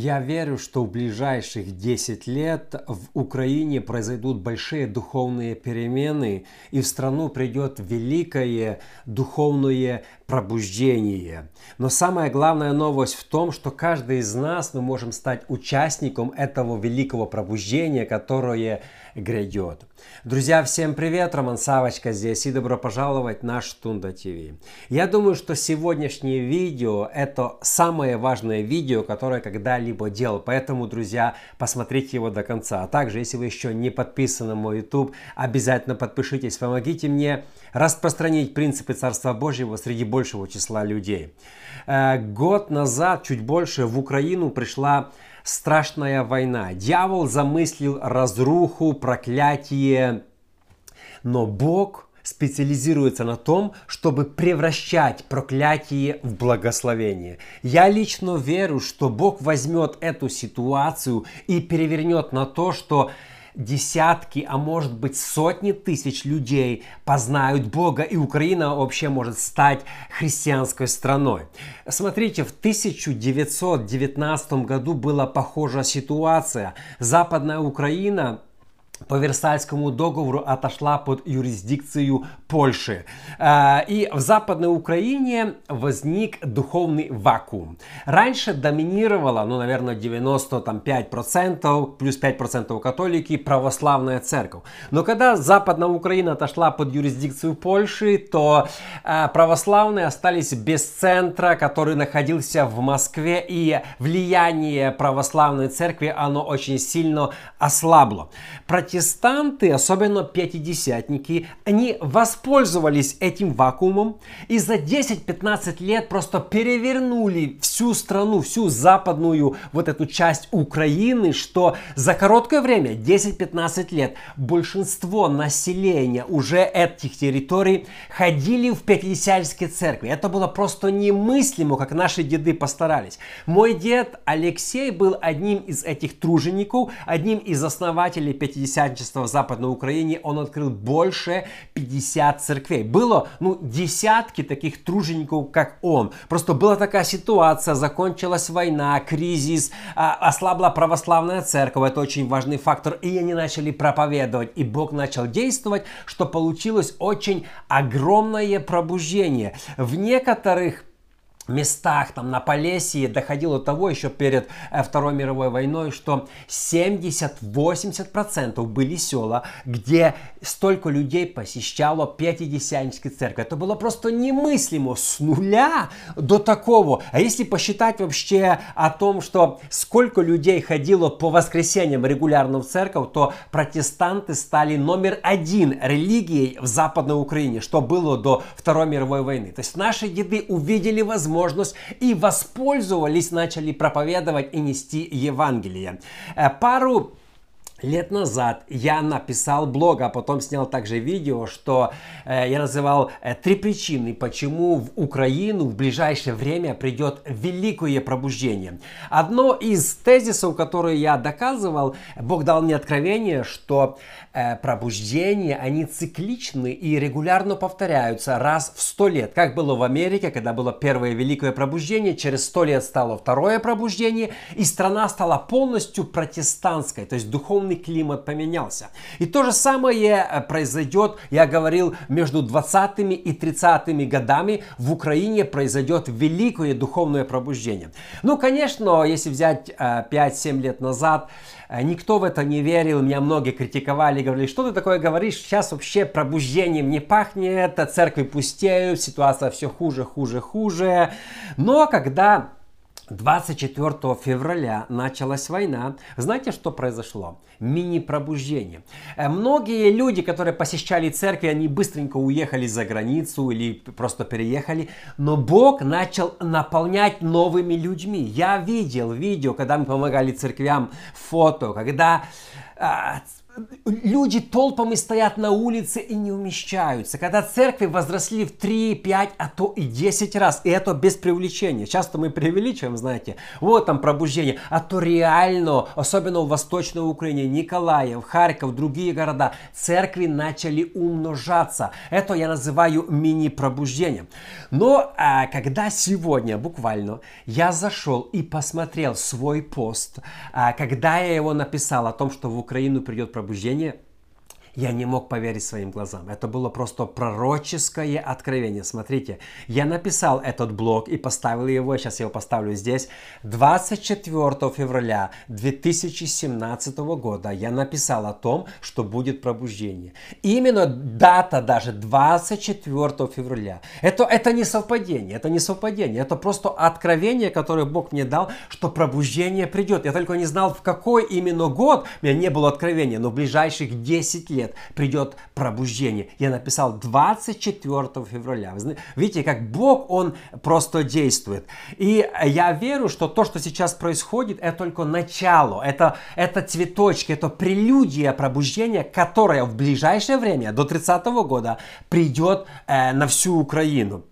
Я верю, что в ближайших 10 лет в Украине произойдут большие духовные перемены, и в страну придет великое духовное пробуждение. Но самая главная новость в том, что каждый из нас мы можем стать участником этого великого пробуждения, которое грядет. Друзья, всем привет! Роман Савочка здесь и добро пожаловать на Штунда ТВ. Я думаю, что сегодняшнее видео это самое важное видео, которое когда-либо делал. Поэтому, друзья, посмотрите его до конца. А также, если вы еще не подписаны на мой YouTube, обязательно подпишитесь. Помогите мне распространить принципы Царства Божьего среди большего числа людей. Э, год назад, чуть больше, в Украину пришла страшная война. Дьявол замыслил разруху, проклятие, но Бог специализируется на том, чтобы превращать проклятие в благословение. Я лично верю, что Бог возьмет эту ситуацию и перевернет на то, что десятки, а может быть сотни тысяч людей познают Бога, и Украина вообще может стать христианской страной. Смотрите, в 1919 году была похожая ситуация. Западная Украина по Версальскому договору отошла под юрисдикцию Польши. А, и в Западной Украине возник духовный вакуум. Раньше доминировала, ну, наверное, 95%, плюс 5% католики, православная церковь. Но когда Западная Украина отошла под юрисдикцию Польши, то а, православные остались без центра, который находился в Москве, и влияние православной церкви, оно очень сильно ослабло протестанты, особенно пятидесятники, они воспользовались этим вакуумом и за 10-15 лет просто перевернули всю страну, всю западную вот эту часть Украины, что за короткое время, 10-15 лет, большинство населения уже этих территорий ходили в пятидесятнические церкви. Это было просто немыслимо, как наши деды постарались. Мой дед Алексей был одним из этих тружеников, одним из основателей пятидесятнических пятидесятничества в Западной Украине он открыл больше 50 церквей. Было, ну, десятки таких тружеников, как он. Просто была такая ситуация, закончилась война, кризис, а, ослабла православная церковь, это очень важный фактор, и они начали проповедовать, и Бог начал действовать, что получилось очень огромное пробуждение. В некоторых местах, там на Полесье доходило до того еще перед э, Второй мировой войной, что 70-80% были села, где столько людей посещало Пятидесятническую церковь. Это было просто немыслимо с нуля до такого. А если посчитать вообще о том, что сколько людей ходило по воскресеньям регулярно в церковь, то протестанты стали номер один религией в Западной Украине, что было до Второй мировой войны. То есть наши деды увидели возможность возможность и воспользовались, начали проповедовать и нести Евангелие. Э, пару Лет назад я написал блог, а потом снял также видео, что э, я называл э, три причины, почему в Украину в ближайшее время придет великое пробуждение. Одно из тезисов, которые я доказывал, Бог дал мне откровение, что э, пробуждения, они цикличны и регулярно повторяются раз в сто лет. Как было в Америке, когда было первое великое пробуждение, через сто лет стало второе пробуждение, и страна стала полностью протестантской, то есть духовной духовный климат поменялся. И то же самое э, произойдет, я говорил, между 20 и 30 годами в Украине произойдет великое духовное пробуждение. Ну, конечно, если взять 5-7 э, лет назад, э, Никто в это не верил, меня многие критиковали, говорили, что ты такое говоришь, сейчас вообще пробуждением не пахнет, церкви пустеют, ситуация все хуже, хуже, хуже. Но когда 24 февраля началась война. Знаете, что произошло? Мини-пробуждение. Э, многие люди, которые посещали церкви, они быстренько уехали за границу или просто переехали. Но Бог начал наполнять новыми людьми. Я видел видео, когда мы помогали церквям, фото, когда а, люди толпами стоят на улице и не умещаются. Когда церкви возросли в 3, 5, а то и 10 раз. И это без преувеличения. Часто мы преувеличиваем, знаете. Вот там пробуждение. А то реально, особенно в Восточной Украине, Николаев, Харьков, другие города, церкви начали умножаться. Это я называю мини-пробуждением. Но а, когда сегодня буквально я зашел и посмотрел свой пост, а, когда я его написал о том, что в Украину придет пробуждение, пробуждение я не мог поверить своим глазам. Это было просто пророческое откровение. Смотрите, я написал этот блог и поставил его, сейчас я его поставлю здесь. 24 февраля 2017 года я написал о том, что будет пробуждение. Именно дата даже 24 февраля. Это, это не совпадение, это не совпадение, это просто откровение, которое Бог мне дал, что пробуждение придет. Я только не знал, в какой именно год, у меня не было откровения, но в ближайших 10 лет лет придет пробуждение. Я написал 24 февраля. Вы видите, как Бог, Он просто действует. И я верю, что то, что сейчас происходит, это только начало. Это, это цветочки, это прелюдия пробуждения, которое в ближайшее время, до 30 года, придет э, на всю Украину.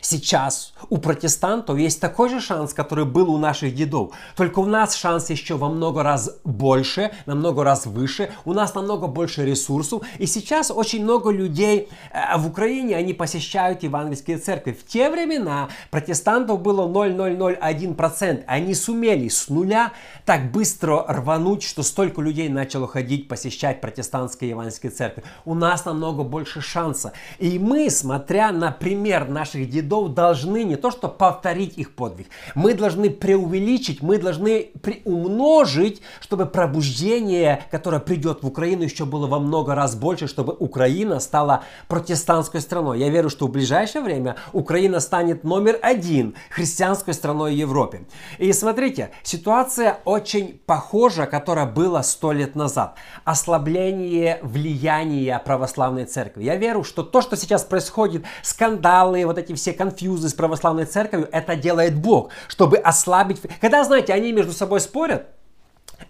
Сейчас у протестантов есть такой же шанс, который был у наших дедов. Только у нас шанс еще во много раз больше, намного раз выше. У нас намного больше ресурсов. И сейчас очень много людей э, в Украине, они посещают евангельские церкви. В те времена протестантов было 0,001%. Они сумели с нуля так быстро рвануть, что столько людей начало ходить, посещать протестантские евангельские церкви. У нас намного больше шанса. И мы, смотря на пример наших дедов, дедов должны не то что повторить их подвиг, мы должны преувеличить, мы должны приумножить, чтобы пробуждение, которое придет в Украину, еще было во много раз больше, чтобы Украина стала протестантской страной. Я верю, что в ближайшее время Украина станет номер один христианской страной Европе. И смотрите, ситуация очень похожа, которая была сто лет назад. Ослабление влияния православной церкви. Я верю, что то, что сейчас происходит, скандалы, вот эти все конфьюзы с православной церковью, это делает Бог, чтобы ослабить... Когда, знаете, они между собой спорят,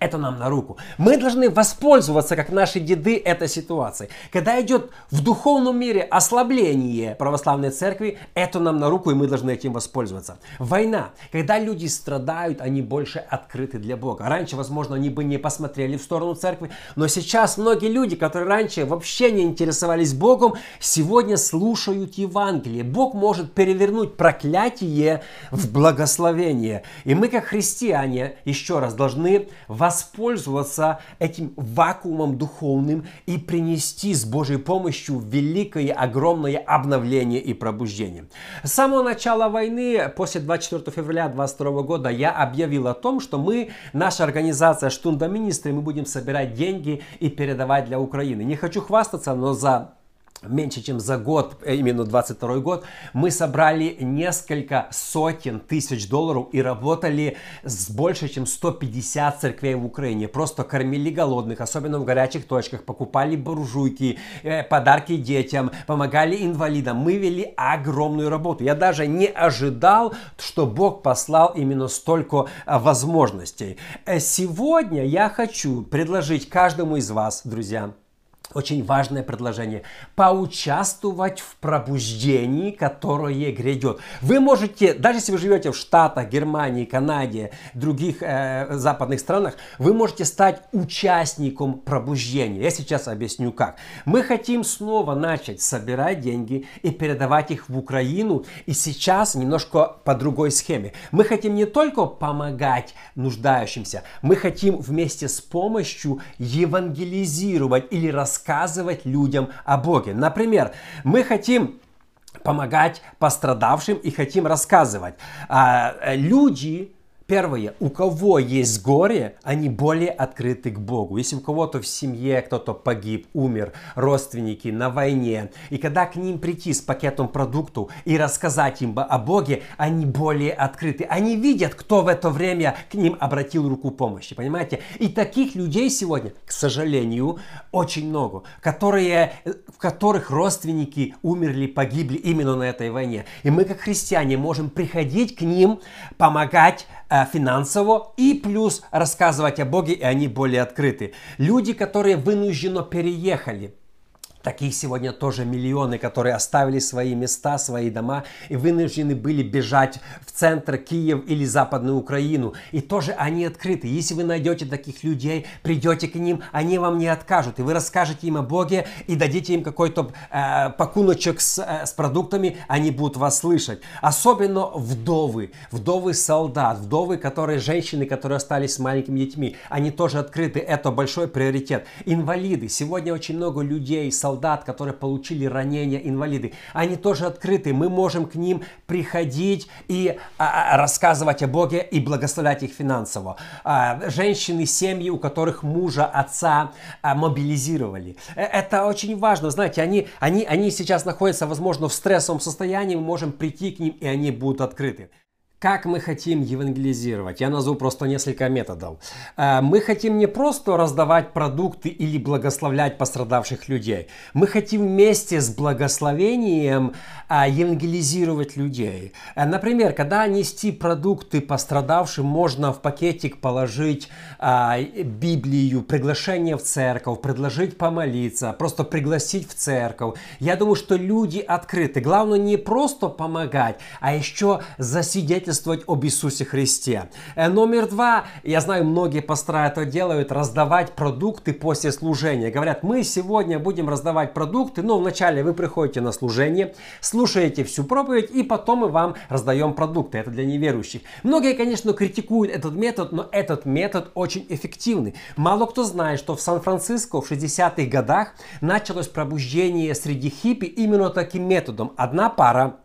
это нам на руку. Мы должны воспользоваться, как наши деды, этой ситуацией. Когда идет в духовном мире ослабление православной церкви, это нам на руку, и мы должны этим воспользоваться. Война. Когда люди страдают, они больше открыты для Бога. Раньше, возможно, они бы не посмотрели в сторону церкви, но сейчас многие люди, которые раньше вообще не интересовались Богом, сегодня слушают Евангелие. Бог может перевернуть проклятие в благословение. И мы, как христиане, еще раз должны воспользоваться этим вакуумом духовным и принести с Божьей помощью великое, огромное обновление и пробуждение. С самого начала войны, после 24 февраля 2022 года, я объявил о том, что мы, наша организация Штунда Министры, мы будем собирать деньги и передавать для Украины. Не хочу хвастаться, но за меньше чем за год, э, именно 22 год, мы собрали несколько сотен тысяч долларов и работали с больше, чем 150 церквей в Украине. Просто кормили голодных, особенно в горячих точках, покупали буржуйки, э, подарки детям, помогали инвалидам. Мы вели огромную работу. Я даже не ожидал, что Бог послал именно столько э, возможностей. Сегодня я хочу предложить каждому из вас, друзья, очень важное предложение. Поучаствовать в пробуждении, которое грядет. Вы можете, даже если вы живете в Штатах, Германии, Канаде, других э, западных странах, вы можете стать участником пробуждения. Я сейчас объясню как. Мы хотим снова начать собирать деньги и передавать их в Украину. И сейчас немножко по другой схеме. Мы хотим не только помогать нуждающимся, мы хотим вместе с помощью евангелизировать или рассказывать рассказывать людям о Боге. Например, мы хотим помогать пострадавшим и хотим рассказывать. А, люди Первое, у кого есть горе, они более открыты к Богу. Если у кого-то в семье кто-то погиб, умер, родственники на войне, и когда к ним прийти с пакетом продуктов и рассказать им о Боге, они более открыты. Они видят, кто в это время к ним обратил руку помощи, понимаете? И таких людей сегодня, к сожалению, очень много, которые, в которых родственники умерли, погибли именно на этой войне. И мы, как христиане, можем приходить к ним, помогать финансово и плюс рассказывать о Боге, и они более открыты. Люди, которые вынужденно переехали, Таких сегодня тоже миллионы, которые оставили свои места, свои дома и вынуждены были бежать в центр Киев или Западную Украину. И тоже они открыты. Если вы найдете таких людей, придете к ним, они вам не откажут. И вы расскажете им о Боге и дадите им какой-то э, пакуночек с, э, с продуктами, они будут вас слышать. Особенно вдовы, вдовы солдат, вдовы, которые женщины, которые остались с маленькими детьми, они тоже открыты. Это большой приоритет. Инвалиды. Сегодня очень много людей, солдат, солдат, которые получили ранения, инвалиды, они тоже открыты. Мы можем к ним приходить и а, а, рассказывать о Боге и благословлять их финансово. А, женщины, семьи, у которых мужа, отца а, мобилизировали. Э, это очень важно. Знаете, они, они, они сейчас находятся, возможно, в стрессовом состоянии. Мы можем прийти к ним, и они будут открыты. Как мы хотим евангелизировать? Я назову просто несколько методов. Э, мы хотим не просто раздавать продукты или благословлять пострадавших людей. Мы хотим вместе с благословением э, евангелизировать людей. Э, например, когда нести продукты пострадавшим, можно в пакетик положить Библию, приглашение в церковь, предложить помолиться, просто пригласить в церковь. Я думаю, что люди открыты. Главное не просто помогать, а еще засидеть свидетельствовать об Иисусе Христе. Э, номер два, я знаю, многие пастора это делают, раздавать продукты после служения. Говорят, мы сегодня будем раздавать продукты, но вначале вы приходите на служение, слушаете всю проповедь, и потом мы вам раздаем продукты. Это для неверующих. Многие, конечно, критикуют этот метод, но этот метод очень эффективный. Мало кто знает, что в Сан-Франциско в 60-х годах началось пробуждение среди хиппи именно таким методом. Одна пара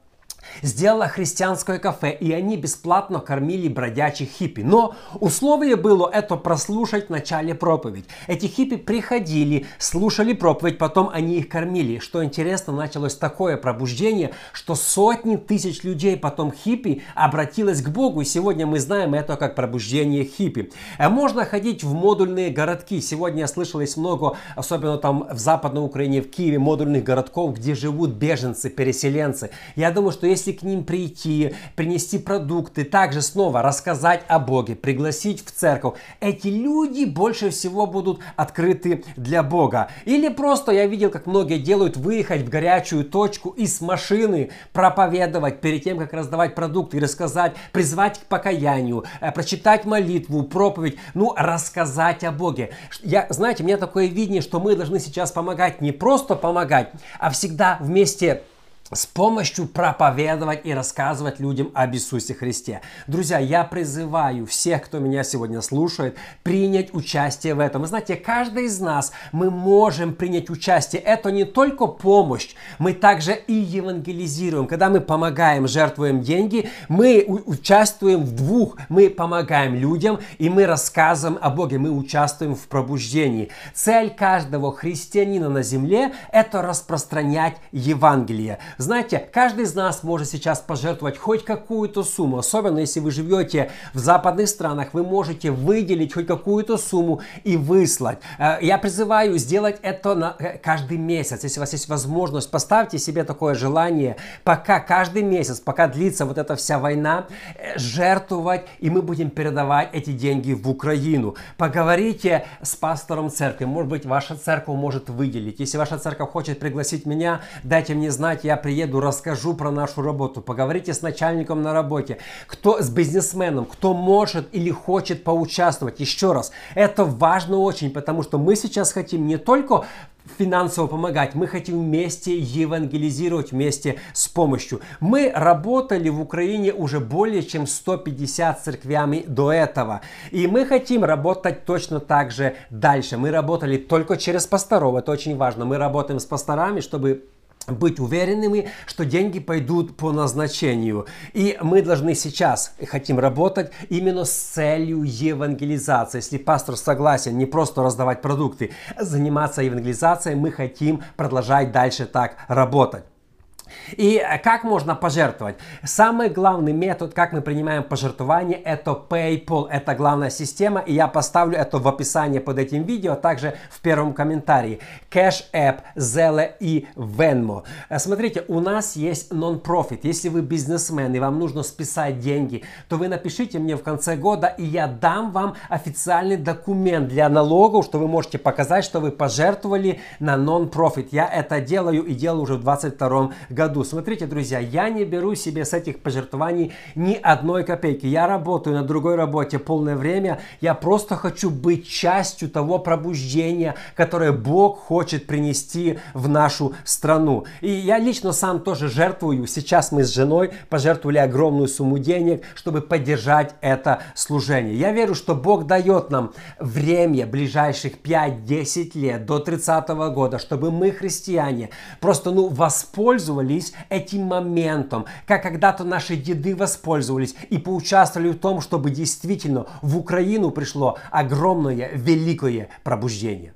сделала христианское кафе, и они бесплатно кормили бродячих хиппи. Но условие было это прослушать в начале проповедь. Эти хиппи приходили, слушали проповедь, потом они их кормили. Что интересно, началось такое пробуждение, что сотни тысяч людей потом хиппи обратилось к Богу. И сегодня мы знаем это как пробуждение хиппи. Э, можно ходить в модульные городки. Сегодня я слышал, есть много, особенно там в Западной Украине, в Киеве, модульных городков, где живут беженцы, переселенцы. Я думаю, что если к ним прийти, принести продукты, также снова рассказать о Боге, пригласить в церковь, эти люди больше всего будут открыты для Бога. Или просто я видел, как многие делают, выехать в горячую точку и с машины проповедовать перед тем, как раздавать продукты, рассказать, призвать к покаянию, э, прочитать молитву, проповедь, ну, рассказать о Боге. Я, знаете, у меня такое видение, что мы должны сейчас помогать, не просто помогать, а всегда вместе с помощью проповедовать и рассказывать людям об Иисусе Христе. Друзья, я призываю всех, кто меня сегодня слушает, принять участие в этом. Вы знаете, каждый из нас, мы можем принять участие. Это не только помощь, мы также и евангелизируем. Когда мы помогаем, жертвуем деньги, мы участвуем в двух. Мы помогаем людям, и мы рассказываем о Боге, мы участвуем в пробуждении. Цель каждого христианина на земле – это распространять Евангелие. Знаете, каждый из нас может сейчас пожертвовать хоть какую-то сумму, особенно если вы живете в западных странах, вы можете выделить хоть какую-то сумму и выслать. Э, я призываю сделать это на э, каждый месяц. Если у вас есть возможность, поставьте себе такое желание, пока каждый месяц, пока длится вот эта вся война, э, жертвовать, и мы будем передавать эти деньги в Украину. Поговорите с пастором церкви. Может быть, ваша церковь может выделить. Если ваша церковь хочет пригласить меня, дайте мне знать, я приеду расскажу про нашу работу. Поговорите с начальником на работе, кто с бизнесменом, кто может или хочет поучаствовать. Еще раз, это важно очень, потому что мы сейчас хотим не только финансово помогать. Мы хотим вместе евангелизировать вместе с помощью. Мы работали в Украине уже более чем 150 церквями до этого. И мы хотим работать точно так же дальше. Мы работали только через пасторов. Это очень важно. Мы работаем с пасторами, чтобы быть уверенными, что деньги пойдут по назначению. И мы должны сейчас, хотим работать именно с целью евангелизации. Если пастор согласен не просто раздавать продукты, а заниматься евангелизацией, мы хотим продолжать дальше так работать. И как можно пожертвовать? Самый главный метод, как мы принимаем пожертвования, это PayPal. Это главная система, и я поставлю это в описании под этим видео, а также в первом комментарии. Cash App, Zelle и Venmo. Смотрите, у нас есть non-profit. Если вы бизнесмен и вам нужно списать деньги, то вы напишите мне в конце года, и я дам вам официальный документ для налогов, что вы можете показать, что вы пожертвовали на non-profit. Я это делаю и делаю уже в 22 году. Смотрите, друзья, я не беру себе с этих пожертвований ни одной копейки. Я работаю на другой работе полное время. Я просто хочу быть частью того пробуждения, которое Бог хочет принести в нашу страну. И я лично сам тоже жертвую. Сейчас мы с женой пожертвовали огромную сумму денег, чтобы поддержать это служение. Я верю, что Бог дает нам время ближайших 5-10 лет до 30 года, чтобы мы, христиане, просто ну, воспользовались этим моментом, как когда-то наши деды воспользовались и поучаствовали в том, чтобы действительно в Украину пришло огромное, великое пробуждение.